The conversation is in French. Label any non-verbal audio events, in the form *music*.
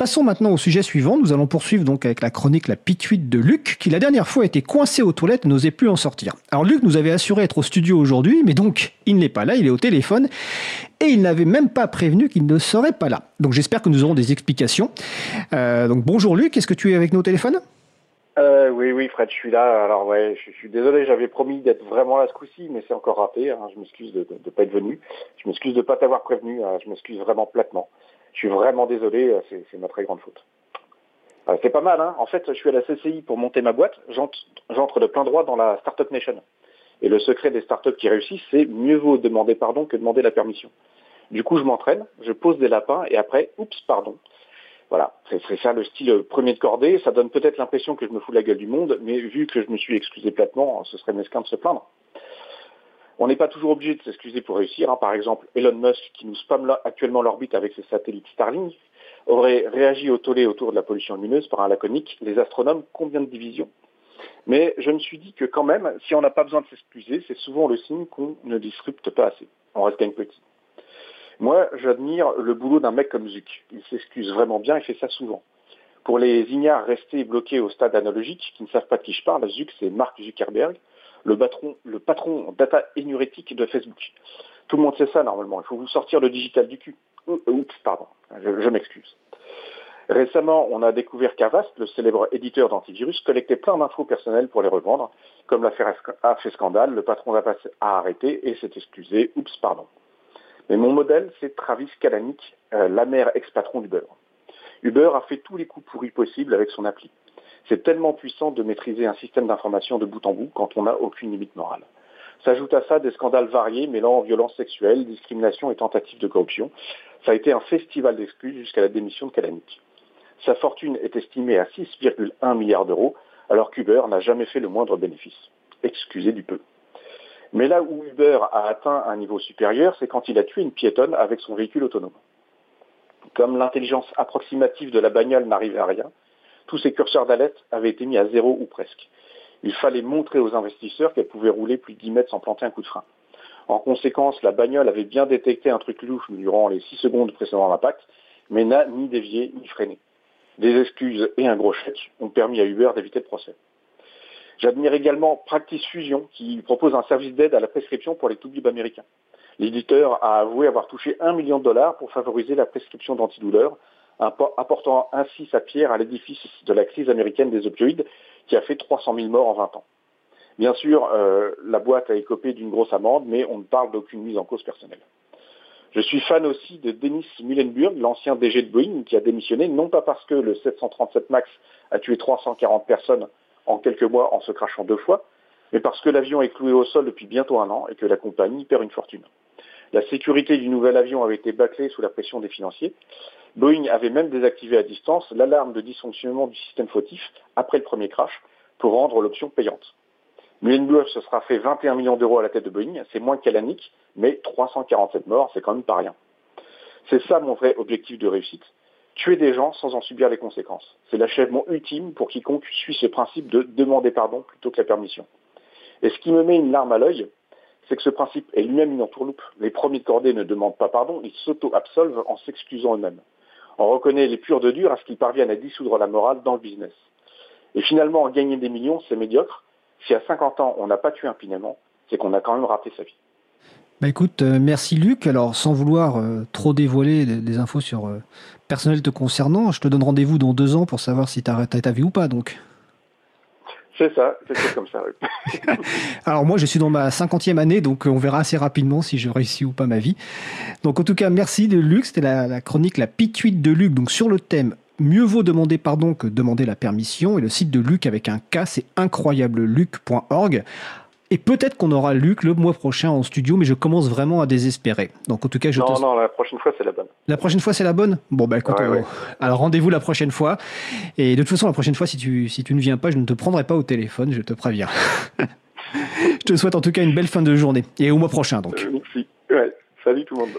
Passons maintenant au sujet suivant. Nous allons poursuivre donc avec la chronique La Pituite de Luc, qui la dernière fois était coincé aux toilettes et n'osait plus en sortir. Alors Luc nous avait assuré être au studio aujourd'hui, mais donc il n'est pas là, il est au téléphone, et il n'avait même pas prévenu qu'il ne serait pas là. Donc j'espère que nous aurons des explications. Euh, donc bonjour Luc, est-ce que tu es avec nous au téléphone? Euh, oui, oui, Fred, je suis là. Alors ouais, je, suis désolé, j'avais promis d'être vraiment là ce coup-ci, mais c'est encore raté. Hein. Je m'excuse de ne pas être venu. Je m'excuse de ne pas t'avoir prévenu. Hein. Je m'excuse vraiment platement. Je suis vraiment désolé, euh, c'est ma très grande faute. Euh, c'est pas mal, hein. En fait, je suis à la CCI pour monter ma boîte. J'entre de plein droit dans la Startup Nation. Et le secret des startups qui réussissent, c'est mieux vaut demander pardon que demander la permission. Du coup, je m'entraîne, je pose des lapins et après, oups, pardon. Voilà, c'est ça le style premier de cordée. Ça donne peut-être l'impression que je me fous de la gueule du monde, mais vu que je me suis excusé platement, ce serait mesquin de se plaindre. On n'est pas toujours obligé de s'excuser pour réussir. Hein. Par exemple, Elon Musk, qui nous spamme actuellement l'orbite avec ses satellites Starlink, aurait réagi au tollé autour de la pollution lumineuse par un laconique Les astronomes, combien de divisions? Mais je me suis dit que quand même, si on n'a pas besoin de s'excuser, c'est souvent le signe qu'on ne disrupte pas assez. On reste gagne petit. Moi, j'admire le boulot d'un mec comme Zuck. Il s'excuse vraiment bien et fait ça souvent. Pour les ignares restés bloqués au stade analogique, qui ne savent pas de qui je parle, Zuck, c'est Mark Zuckerberg, le patron, le patron data énurétique de Facebook. Tout le monde sait ça normalement. Il faut vous sortir le digital du cul. Oups, pardon, je, m'excuse. Récemment, on a découvert qu'Avast, le célèbre éditeur d'antivirus, collectait plein d'infos personnelles pour les revendre. Comme l'affaire a fait scandale, le patron d'Avast a arrêté et s'est excusé. Oups, pardon. Mais mon modèle, c'est Travis Kalanick, euh, la mère ex-patron d'Uber. Uber a fait tous les coups pourris possibles avec son appli. C'est tellement puissant de maîtriser un système d'information de bout en bout quand on n'a aucune limite morale. S'ajoute à ça des scandales variés mêlant violences sexuelles, discrimination et tentatives de corruption. Ça a été un festival d'excuses jusqu'à la démission de Kalanick. Sa fortune est estimée à 6,1 milliards d'euros, alors qu'Uber n'a jamais fait le moindre bénéfice. Excusez du peu. Mais là où Uber a atteint un niveau supérieur, c'est quand il a tué une piétonne avec son véhicule autonome. Comme l'intelligence approximative de la bagnole n'arrivait à rien, tous ces curseurs d'alerte avaient été mis à zéro ou presque. Il fallait montrer aux investisseurs qu'elle pouvait rouler plus de 10 mètres sans planter un coup de frein. En conséquence, la bagnole avait bien détecté un truc louche durant les 6 secondes précédant l'impact, mais n'a ni dévié ni freiné. Des excuses et un gros chèque ont permis à Uber d'éviter le procès. J'admire également Practice Fusion qui propose un service d'aide à la prescription pour les toubibs américains. L'éditeur a avoué avoir touché un million de dollars pour favoriser la prescription d'antidouleurs apportant ainsi sa pierre à l'édifice de la crise américaine des opioïdes qui a fait 300 000 morts en 20 ans. Bien sûr, euh, la boîte a écopé d'une grosse amende, mais on ne parle d'aucune mise en cause personnelle. Je suis fan aussi de Dennis Muhlenburg, l'ancien DG de Boeing, qui a démissionné, non pas parce que le 737 MAX a tué 340 personnes en quelques mois en se crachant deux fois, mais parce que l'avion est cloué au sol depuis bientôt un an et que la compagnie perd une fortune. La sécurité du nouvel avion avait été bâclée sous la pression des financiers. Boeing avait même désactivé à distance l'alarme de dysfonctionnement du système fautif après le premier crash pour rendre l'option payante. Muhlenberg se sera fait 21 millions d'euros à la tête de Boeing, c'est moins qu'Alanic, mais 347 morts, c'est quand même pas rien. C'est ça mon vrai objectif de réussite, tuer des gens sans en subir les conséquences. C'est l'achèvement ultime pour quiconque suit ce principe de demander pardon plutôt que la permission. Et ce qui me met une larme à l'œil, c'est que ce principe est lui-même une entourloupe. Les premiers de cordée ne demandent pas pardon, ils s'auto-absolvent en s'excusant eux-mêmes. On reconnaît les purs de dur à ce qu'ils parviennent à dissoudre la morale dans le business. Et finalement, gagner des millions, c'est médiocre. Si à 50 ans, on n'a pas tué impunément, c'est qu'on a quand même raté sa vie. Bah écoute, euh, merci Luc. Alors, sans vouloir euh, trop dévoiler des, infos sur euh, personnel te concernant, je te donne rendez-vous dans deux ans pour savoir si tu as ta vie ou pas. Donc. C'est ça, c'est comme ça. *laughs* Alors moi, je suis dans ma cinquantième année, donc on verra assez rapidement si je réussis ou pas ma vie. Donc en tout cas, merci de Luc. C'était la, chronique La Pituite de Luc, donc sur le thème Mieux vaut demander pardon que demander la permission. Et le site de Luc avec un K, c'est incroyableluc.org. Et peut-être qu'on aura Luc le mois prochain en studio, mais je commence vraiment à désespérer. Donc en tout cas, je non, non, la prochaine fois c'est la bonne. La prochaine fois c'est la bonne? Bon bah écoute, euh, alors rendez-vous la prochaine fois. Et de toute façon, la prochaine fois, si tu si tu ne viens pas, je ne te prendrai pas au téléphone, je te préviens. *laughs* je te souhaite en tout cas une belle fin de journée et au mois prochain donc. Euh, merci. Ouais. Salut tout le monde.